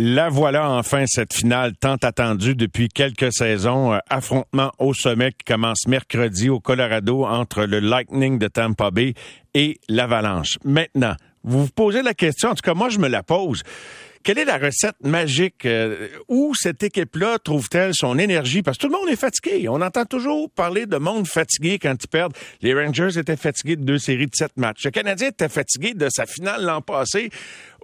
La voilà enfin cette finale tant attendue depuis quelques saisons. Euh, affrontement au sommet qui commence mercredi au Colorado entre le Lightning de Tampa Bay et l'Avalanche. Maintenant, vous vous posez la question, en tout cas moi je me la pose. Quelle est la recette magique? Euh, où cette équipe-là trouve-t-elle son énergie? Parce que tout le monde est fatigué. On entend toujours parler de monde fatigué quand ils perdent. Les Rangers étaient fatigués de deux séries de sept matchs. Le Canadien était fatigué de sa finale l'an passé.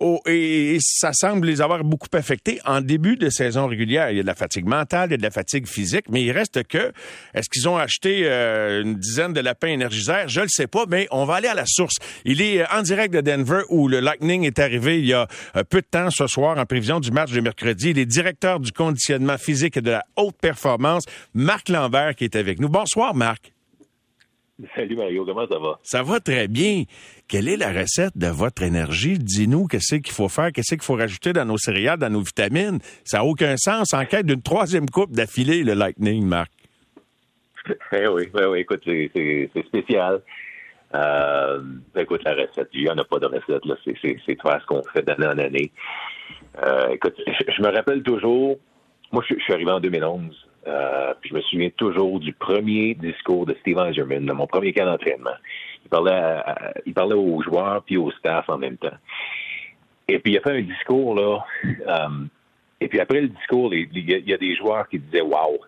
Oh, et, ça semble les avoir beaucoup affectés en début de saison régulière. Il y a de la fatigue mentale, il y a de la fatigue physique, mais il reste que, est-ce qu'ils ont acheté euh, une dizaine de lapins énergiseurs? Je ne le sais pas, mais on va aller à la source. Il est euh, en direct de Denver où le Lightning est arrivé il y a euh, peu de temps ce soir en prévision du match de mercredi. Il est directeur du conditionnement physique et de la haute performance, Marc Lambert, qui est avec nous. Bonsoir, Marc. Salut Mario, comment ça va? Ça va très bien. Quelle est la recette de votre énergie? Dis-nous qu'est-ce qu'il faut faire, qu'est-ce qu'il faut rajouter dans nos céréales, dans nos vitamines? Ça n'a aucun sens. En quête d'une troisième coupe d'affilée, le Lightning, Marc. Eh oui, oui, oui, écoute, c'est spécial. Euh, écoute, la recette, il n'y en a pas de recette, là. C'est faire ce qu'on fait d'année en année. Euh, écoute, je, me rappelle toujours, moi, je, je suis arrivé en 2011. Euh, je me souviens toujours du premier discours de Steve Eiserman, dans mon premier camp d'entraînement. Il parlait, il parlait aux joueurs puis au staff en même temps. Et puis il a fait un discours là. Euh, et puis après le discours, il, y a des joueurs qui disaient Wow,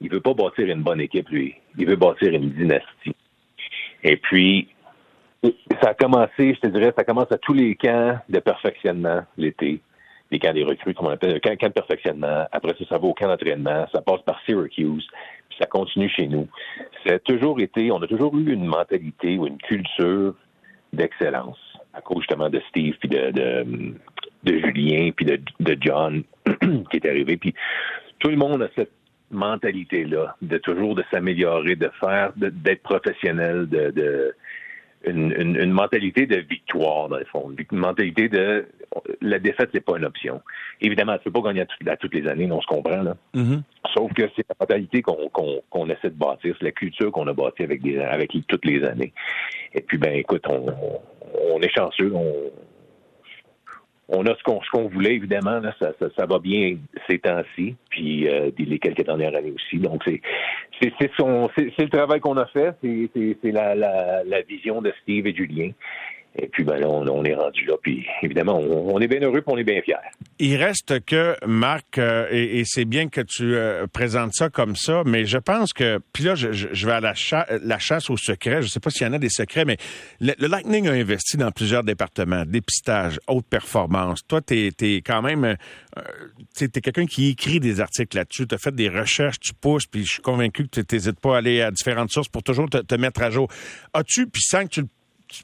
il veut pas bâtir une bonne équipe, lui. Il veut bâtir une dynastie. Et puis ça a commencé, je te dirais, ça commence à tous les camps de perfectionnement l'été les camps des recrues, comme on appelle, le camp, de perfectionnement. Après ça, ça va au camp d'entraînement. Ça passe par Syracuse. Puis ça continue chez nous. C'est toujours été, on a toujours eu une mentalité ou une culture d'excellence à cause justement de Steve puis de, de, Julien puis de, de John qui est arrivé. Puis tout le monde a cette mentalité-là de toujours de s'améliorer, de faire, d'être professionnel, de, de une, une, mentalité de victoire, dans le fond. Une mentalité de la défaite, c'est pas une option. Évidemment, tu peux pas gagner à, toutes les années, on se comprend, là. Mm-hmm. Sauf que c'est la mentalité qu'on essaie de bâtir, c'est la culture qu'on a bâtie avec, des, avec toutes les années. Et puis, ben, écoute, on, on est chanceux, on, on a ce qu'on voulait, évidemment. Là, ça, ça, va bien ces temps-ci, puis euh, les quelques dernières années aussi. Donc, c'est c'est le travail qu'on a fait, c'est la, la, la vision de Steve et Julien. Et puis, ben là, on, est rendu là. Puis, évidemment, on, est bien heureux et on est bien fiers. Il reste que, Marc, euh, et, c'est bien que tu euh, présentes ça comme ça, mais je pense que, puis là, je, vais à la, chasse aux secrets. Je ne sais pas s'il y en a des secrets, mais le, Lightning a investi dans plusieurs départements, dépistage, haute performance. Toi, tu es, quand même, euh, tu es, quelqu'un qui écrit des articles là-dessus. Tu as fait des recherches, tu pousses, puis je suis convaincu que tu n'hésites pas à aller à différentes sources pour toujours te, te mettre à jour. As-tu, puis sans que tu le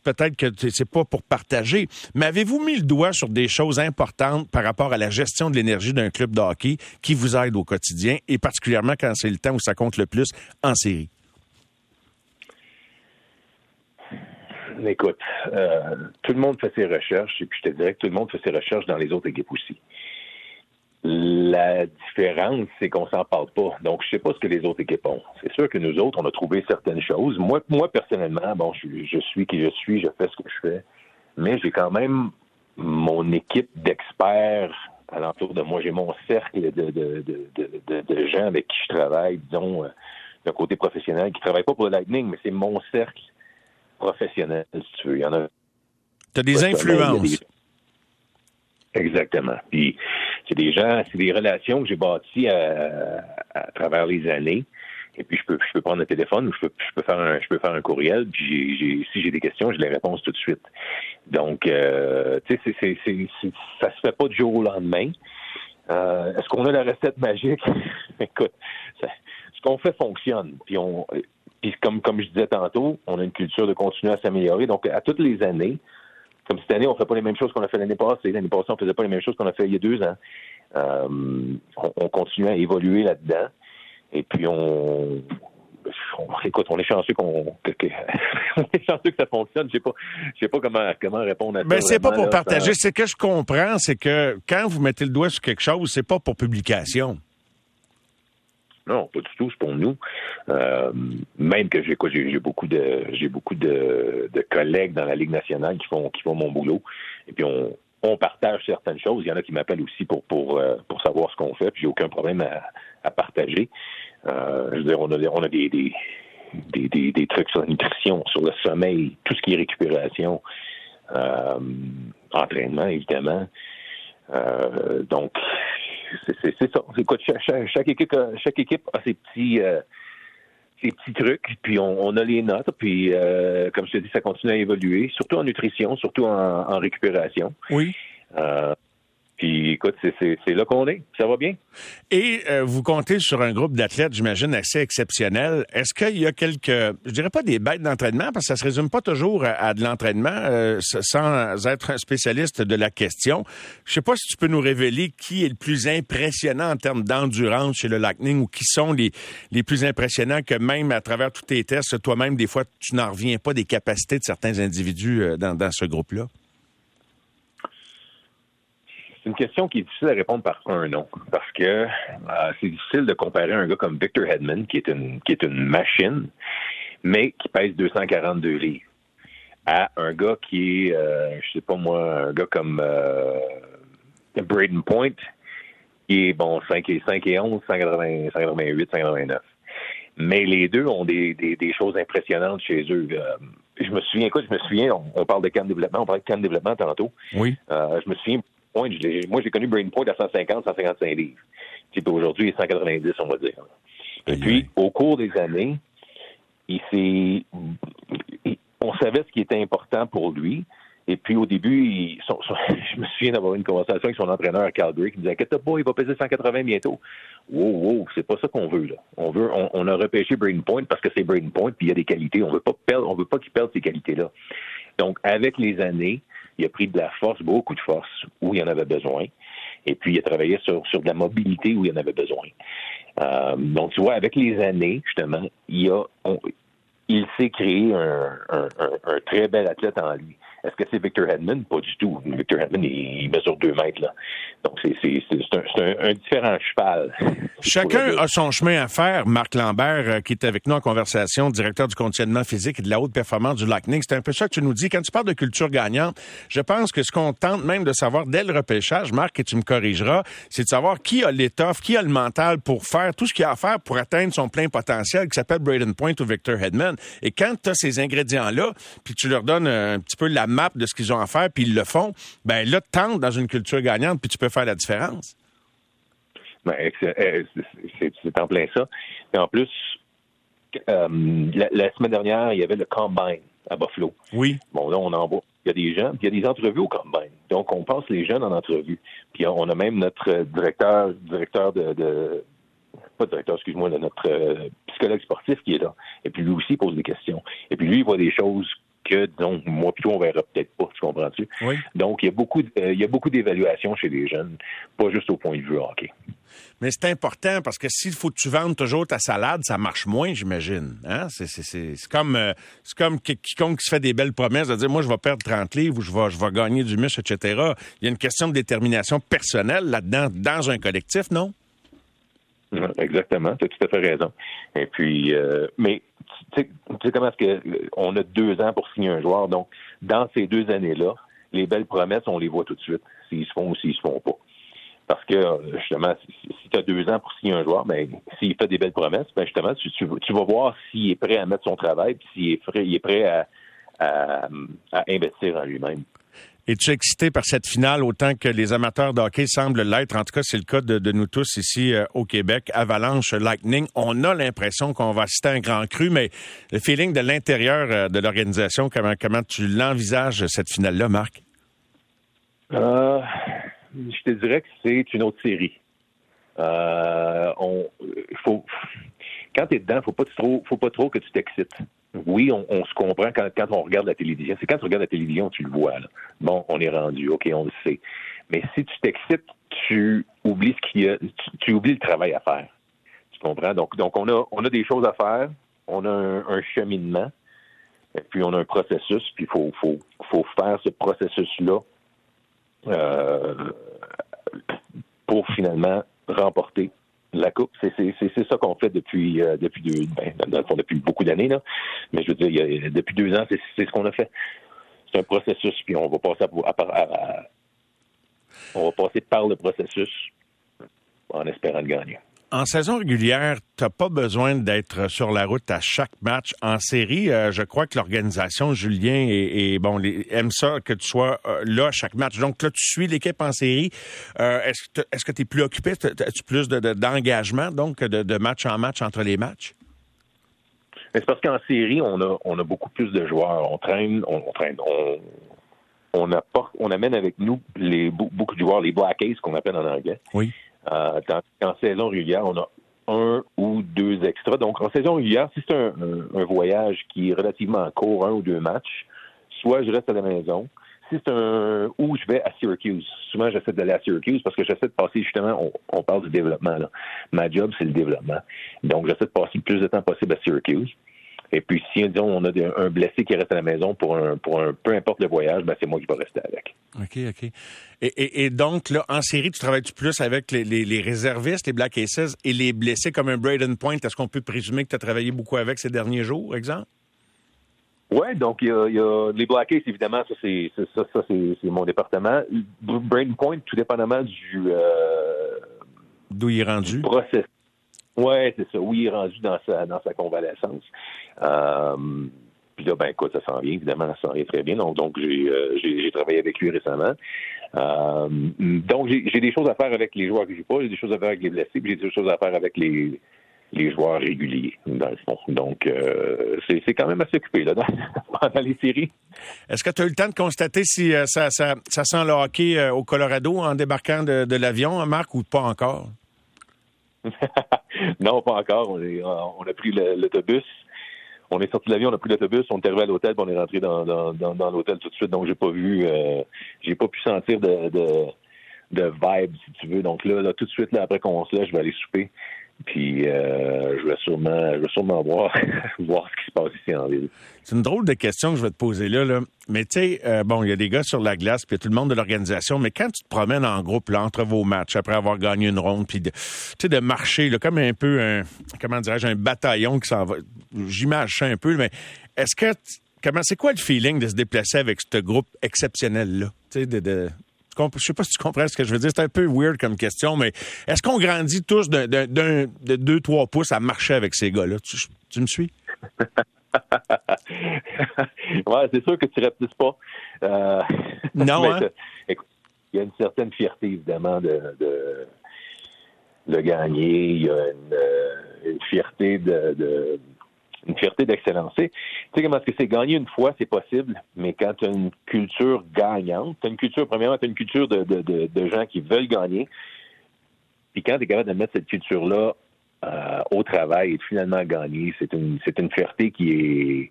peut-être que c'est pas pour partager, mais avez-vous mis le doigt sur des choses importantes par rapport à la gestion de l'énergie d'un club de hockey qui vous aide au quotidien et particulièrement quand c'est le temps où ça compte le plus en série? Écoute, euh, tout le monde fait ses recherches et puis je te dirais que tout le monde fait ses recherches dans les autres équipes aussi. La différence, c'est qu'on s'en parle pas. Donc, je sais pas ce que les autres équipes ont. C'est sûr que nous autres, on a trouvé certaines choses. Moi, moi personnellement, bon, je, je suis qui je suis, je fais ce que je fais. Mais j'ai quand même mon équipe d'experts alentour de moi. J'ai mon cercle de, de, de, de, gens avec qui je travaille, disons, euh, d'un côté professionnel, qui ne travaillent pas pour le Lightning, mais c'est mon cercle professionnel, si tu veux. Il y en a. Tu as des influences. Exactement. Puis c'est des gens, c'est des relations que j'ai bâties à, travers les années. Et puis je peux, je peux prendre le téléphone ou je peux, je peux faire un, je peux faire un courriel. Puis si j'ai des questions, j'ai les réponses tout de suite. Donc, euh, tu sais, c'est, ça se fait pas du jour au lendemain. Euh, est-ce qu'on a la recette magique? Écoute, ce qu'on fait fonctionne. Puis on, puis comme comme je disais tantôt, on a une culture de continuer à s'améliorer. Donc, à toutes les années, comme cette année, on ne fait pas les mêmes choses qu'on a fait l'année passée. L'année passée, on ne faisait pas les mêmes choses qu'on a fait il y a deux ans. Euh, on, continue à évoluer là-dedans. Et puis, on, écoute, on est chanceux qu'on que, on est chanceux que ça fonctionne. Je sais pas, je sais pas comment comment répondre à ça. Mais c'est pas pour partager. Ce que je comprends, c'est que quand vous mettez le doigt sur quelque chose, c'est pas pour publication. Non, pas du tout, c'est pour nous. Euh, même que j'ai j'ai beaucoup de j'ai beaucoup de, collègues dans la Ligue nationale qui font qui font mon boulot. Et puis on on partage certaines choses. Il y en a qui m'appellent aussi pour pour euh, pour savoir ce qu'on fait. Puis j'ai aucun problème à, à partager. Euh, je veux dire, on a on a des, des des, des, des, trucs sur la nutrition, sur le sommeil, tout ce qui est récupération, euh, entraînement, évidemment. Euh, donc, c'est ça. Écoute, chaque, chaque, équipe, chaque équipe a ses petits, euh, ses petits trucs, puis on, on, a les notes, puis euh, comme je te dis, ça continue à évoluer, surtout en nutrition, surtout en, en récupération. Oui. Euh, puis écoute, c'est là qu'on est. Ça va bien. Et euh, vous comptez sur un groupe d'athlètes, j'imagine, assez exceptionnel. Est-ce qu'il y a quelques, je dirais pas des bêtes d'entraînement, parce que ça se résume pas toujours à, de l'entraînement, euh, sans être un spécialiste de la question. Je sais pas si tu peux nous révéler qui est le plus impressionnant en termes d'endurance chez le Lightning ou qui sont les, les plus impressionnants que même à travers tous tes tests, toi-même, des fois, tu n'en reviens pas des capacités de certains individus euh, dans, dans ce groupe-là c'est une question qui est difficile à répondre par un nom parce que euh, c'est difficile de comparer un gars comme Victor Hedman qui est une qui est une machine mais qui pèse 242 livres à un gars qui est euh, je sais pas moi un gars comme euh, Braden Point qui est bon 5 et 5 et 11 180, 188 189 mais les deux ont des, des, des choses impressionnantes chez eux. Euh, je me souviens, écoute, je me souviens, on, on, parle de camp de développement, on parlait de camp de développement tantôt. Oui. Euh, je me souviens, Point, moi, j'ai connu Brain Point à 150, 155 livres. Puis aujourd'hui, il est 190, on va dire. Et puis, au cours des années, il s'est, on savait ce qui était important pour lui. Et puis, au début, il, son, son, je me souviens d'avoir une conversation avec son entraîneur à Calgary qui me disait, inquiète pas, il va peser 180 bientôt. Wow, wow, c'est pas ça qu'on veut, là. On veut, on, on a repêché Brain Point parce que c'est Brain Point puis il y a des qualités. On veut pas perdre, on veut pas qu'il perde ces qualités-là. Donc, avec les années, il a pris de la force, beaucoup de force, où il en avait besoin. Et puis, il a travaillé sur, sur de la mobilité où il en avait besoin. Euh, donc, tu vois, avec les années, justement, il a, on, il s'est créé un, un, très bel athlète en lui. Est-ce que c'est Victor Hedman? Pas du tout. Victor Hedman, il, mesure deux mètres. Là. Donc, c'est un, un, un, différent cheval. Chacun a son chemin à faire. Marc Lambert, euh, qui est avec nous en conversation, directeur du conditionnement physique et de la haute performance du Lightning, c'est un peu ça que tu nous dis. Quand tu parles de culture gagnante, je pense que ce qu'on tente même de savoir dès le repêchage, Marc, et tu me corrigeras, c'est de savoir qui a l'étoffe, qui a le mental pour faire tout ce qu'il a à faire pour atteindre son plein potentiel, qui s'appelle Braden Point ou Victor Hedman. Et quand tu as ces ingrédients-là, puis tu leur donnes un petit peu la map de ce qu'ils ont à faire, puis ils le font, ben là, tente dans une culture gagnante, puis tu peux faire la différence. Ben, c'est en plein ça. Et en plus, euh, la, la, semaine dernière, il y avait le Combine à Buffalo. Oui. Bon, là, on envoie. Il y a des gens, puis il y a des entrevues au Combine. Donc, on passe les jeunes en entrevue. Puis on a même notre directeur, directeur de, de pas directeur, excuse-moi, notre euh, psychologue sportif qui est là. Et puis lui aussi pose des questions. Et puis lui, il voit des choses que, donc, moi plutôt, on verra peut-être pas, tu comprends-tu? Oui. Donc, il y a beaucoup, euh, il y a beaucoup d'évaluations chez les jeunes, pas juste au point de vue hockey. Mais c'est important parce que s'il faut que tu vendes toujours ta salade, ça marche moins, j'imagine. Hein? C'est comme, euh, comme quiconque qui se fait des belles promesses de dire moi je vais perdre 30 livres ou je vais, je vais gagner du muscle, etc. Il y a une question de détermination personnelle là-dedans, dans un collectif, non? Exactement, tu as tout à fait raison. Et puis, euh, mais tu sais, comment est-ce que on a deux ans pour signer un joueur, donc dans ces deux années-là, les belles promesses, on les voit tout de suite, s'ils se font ou s'ils se font pas. Parce que justement, si, si tu as deux ans pour signer un joueur, ben s'il fait des belles promesses, ben justement, tu, tu, vas voir s'il est prêt à mettre son travail, puis s'il est prêt, est prêt à, à, à investir en lui-même. Es-tu excité par cette finale autant que les amateurs de hockey semblent l'être? En tout cas, c'est le cas de, nous tous ici euh, au Québec. Avalanche, Lightning, on a l'impression qu'on va à un grand cru, mais le feeling de l'intérieur euh, de l'organisation, comment, tu l'envisages, cette finale-là, Marc? Euh, je te dirais que c'est une autre série. On, faut, quand tu es dedans, faut pas trop, faut pas trop que tu t'excites. Oui, on, on, se comprend quand, quand on regarde la télévision. C'est quand tu regardes la télévision, tu le vois. Là. Bon, on est rendu, ok, on le sait. Mais si tu t'excites, tu oublies ce qu'il y a, tu, oublies le travail à faire. Tu comprends? Donc, donc on a, on a des choses à faire. On a un, un cheminement. Et puis on a un processus. Puis il faut, faut, faut faire ce processus-là euh, pour finalement remporter la coupe. C'est ça qu'on fait depuis euh, depuis deux, ben, depuis beaucoup d'années là. Mais je veux dire, il y a, depuis deux ans, c'est ce qu'on a fait. C'est un processus, puis on va passer à, à, à, on va passer par le processus en espérant de gagner. En saison régulière, tu n'as pas besoin d'être sur la route à chaque match. En série, euh, je crois que l'organisation, Julien, et, bon, les, aime ça que tu sois euh, là à chaque match. Donc là, tu suis l'équipe en série. Euh, est-ce que tu es plus occupé? As-tu plus d'engagement, donc, de, match en match entre les matchs? C'est parce qu'en série, on a, on a beaucoup plus de joueurs. On traîne, on, traîne, on, apporte, on amène avec nous les, beaucoup de joueurs, les Black Ace qu'on appelle en anglais. Oui. Euh, en saison régulière, on a un ou deux extras. Donc, en saison régulière, si c'est un, voyage qui est relativement court, un ou deux matchs, soit je reste à la maison. Si c'est un où je vais à Syracuse, souvent j'essaie d'aller à Syracuse parce que j'essaie de passer justement, on, on parle du développement. Là. Ma job, c'est le développement. Donc, j'essaie de passer le plus de temps possible à Syracuse. Et puis, si disons, on a un blessé qui reste à la maison pour un, pour un peu importe le voyage, ben, c'est moi qui vais rester avec. OK, OK. Et, et, donc, là, en série, tu travailles-tu plus avec les, les, réservistes, les Black Aces et les blessés comme un Braden Point? Est-ce qu'on peut présumer que tu as travaillé beaucoup avec ces derniers jours, exemple? Oui, donc il y, a, y, a, les Black Aces, évidemment, ça c'est ça, ça c'est mon département. Braden Point, tout dépendamment du euh, d'où il est rendu? process oui, c'est ça. Oui, il est rendu dans sa, dans sa convalescence. Euh, puis là, ben écoute, ça s'en vient, évidemment, ça s'en vient très bien. Donc, donc j'ai, euh, travaillé avec lui récemment. Euh, donc, j'ai, des choses à faire avec les joueurs que j'ai pas, j'ai des choses à faire avec les blessés, puis j'ai des choses à faire avec les, les joueurs réguliers, dans le fond. Donc, c'est, quand même assez occupé là, dans, les séries. Est-ce que tu as eu le temps de constater si ça, ça, ça sent le hockey au Colorado en débarquant de, de l'avion, Marc, ou pas encore? non, pas encore. On, on a pris l'autobus. On est sorti de l'avion, on a pris l'autobus, on est arrivé à l'hôtel, on est rentré dans, l'hôtel tout de suite. Donc j'ai pas vu, euh, j'ai pas pu sentir de, de, de vibe, si tu veux. Donc là, là tout de suite, là, après qu'on se lève, je vais aller souper. Puis euh, je vais sûrement, je vais sûrement voir, voir ce qui se passe ici en ville. C'est une drôle de question que je vais te poser là. là. Mais tu sais, euh, bon, il y a des gars sur la glace, puis il y a tout le monde de l'organisation. Mais quand tu te promènes en groupe là, entre vos matchs, après avoir gagné une ronde, puis de, marcher là, comme un peu un, comment dirais-je, un bataillon qui s'en va. J'imagine un peu, mais est-ce que comment c'est quoi le feeling de se déplacer avec ce groupe exceptionnel là, tu sais, de, de je sais pas si tu comprends ce que je veux dire. C'est un peu weird comme question, mais est-ce qu'on grandit tous de, de, deux, trois pouces à marcher avec ces gars-là? Tu, me suis? ouais, c'est sûr que tu répliques pas. Euh, non, hein? il y a une certaine fierté, évidemment, de, de, gagner. Il y a une, euh, fierté de une fierté d'excellence. Tu sais comment est-ce que c'est gagner une fois, c'est possible, mais quand tu as une culture gagnante, tu as une culture, premièrement, tu as une culture de, de, de, gens qui veulent gagner. Puis quand tu es capable de mettre cette culture-là euh, au travail et de finalement gagner, c'est une c'est une fierté qui est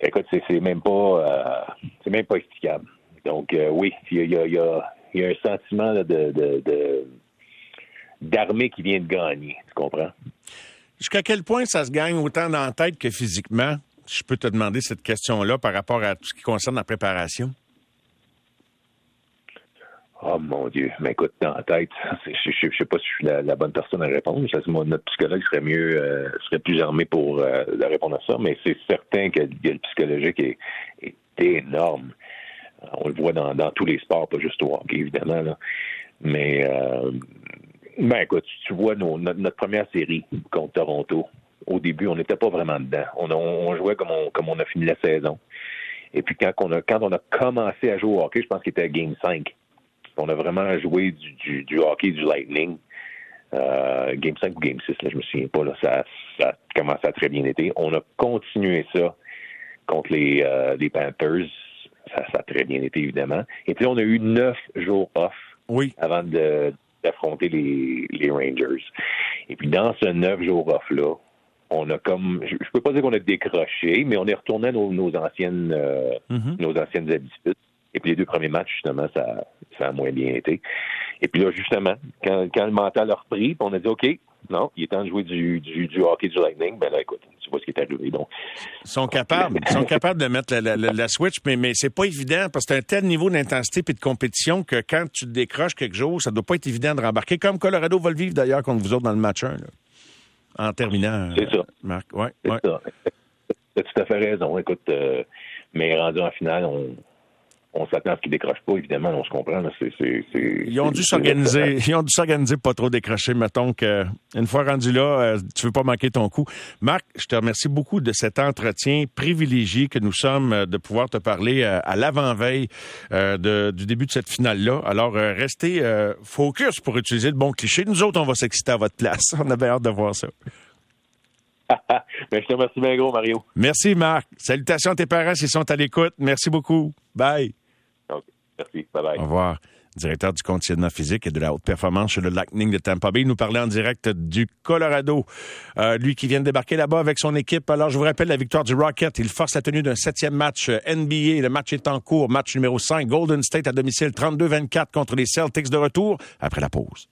écoute, c'est même pas euh, c'est même pas explicable. Donc euh, oui, il y a, y, a, y a, un sentiment de, de d'armée qui vient de gagner, tu comprends? Jusqu'à quel point ça se gagne autant dans la tête que physiquement? Je peux te demander cette question-là par rapport à tout ce qui concerne la préparation. Oh mon Dieu. Mais écoute, dans la tête, je ne sais pas si je suis la, bonne personne à répondre. notre psychologue serait mieux, euh, serait plus armé pour euh, répondre à ça, mais c'est certain que, le psychologique est, énorme. On le voit dans, tous les sports, pas juste au hockey, évidemment. Mais euh, ben écoute, tu vois notre, première série contre Toronto. Au début, on n'était pas vraiment dedans. On, jouait comme on, comme on a fini la saison. Et puis quand on a quand on a commencé à jouer au hockey, je pense qu'il était à Game 5. On a vraiment joué du, du, hockey du Lightning. Euh, game 5 ou Game 6, là, je me souviens pas. Là, ça, ça a commencé à très bien été. On a continué ça contre les, euh, les Panthers. Ça, ça, a très bien été, évidemment. Et puis on a eu neuf jours off oui. avant de, d'affronter les, les Rangers. Et puis dans ce neuf jours off-là, on a comme je, peux pas dire qu'on a décroché, mais on est retourné à nos, nos anciennes euh, mm-hmm. nos anciennes habitudes. Et puis les deux premiers matchs, justement, ça, ça a moins bien été. Et puis là, justement, quand, quand le mental a repris, on a dit OK, non, il est temps de jouer du, du, du hockey du Lightning. Ben là, écoute, ce qui est arrivé. Donc, ils sont capables, ils sont capables de mettre la, la, la switch, mais, mais c'est pas évident parce que c'est un tel niveau d'intensité et de compétition que quand tu décroches quelque chose, ça doit pas être évident de rembarquer, comme Colorado va le vivre d'ailleurs contre vous autres dans le match 1. Là, en terminant. C'est ça. Marc, ouais, c'est ça. Tu as tout à fait raison. Écoute, euh, mais rendu en finale, on, on s'attend à ce qu'ils décrochent pas, évidemment, on se comprend. ils ont dû s'organiser, ils ont dû s'organiser pas trop décrocher. Mettons que une fois rendu là, euh, tu veux pas manquer ton coup. Marc, je te remercie beaucoup de cet entretien privilégié que nous sommes euh, de pouvoir te parler euh, à l'avant-veille du début de cette finale-là. Alors, restez focus pour utiliser le bon cliché. Nous autres, on va s'exciter à votre place. On a bien hâte de voir ça. Ben, je te remercie bien gros, Mario. Merci, Marc. Salutations à tes parents s'ils sont à l'écoute. Merci beaucoup. Bye. Merci. Bye-bye. Au revoir. Directeur du conditionnement physique et de la haute performance chez le Lightning de Tampa Bay. Nous parlait en direct du Colorado. Euh, lui qui vient de débarquer là-bas avec son équipe. Alors, je vous rappelle la victoire du Rocket. Il force la tenue d'un septième match euh, NBA. Le match est en cours. Match numéro 5. Golden State à domicile 32-24 contre les Celtics de retour après la pause.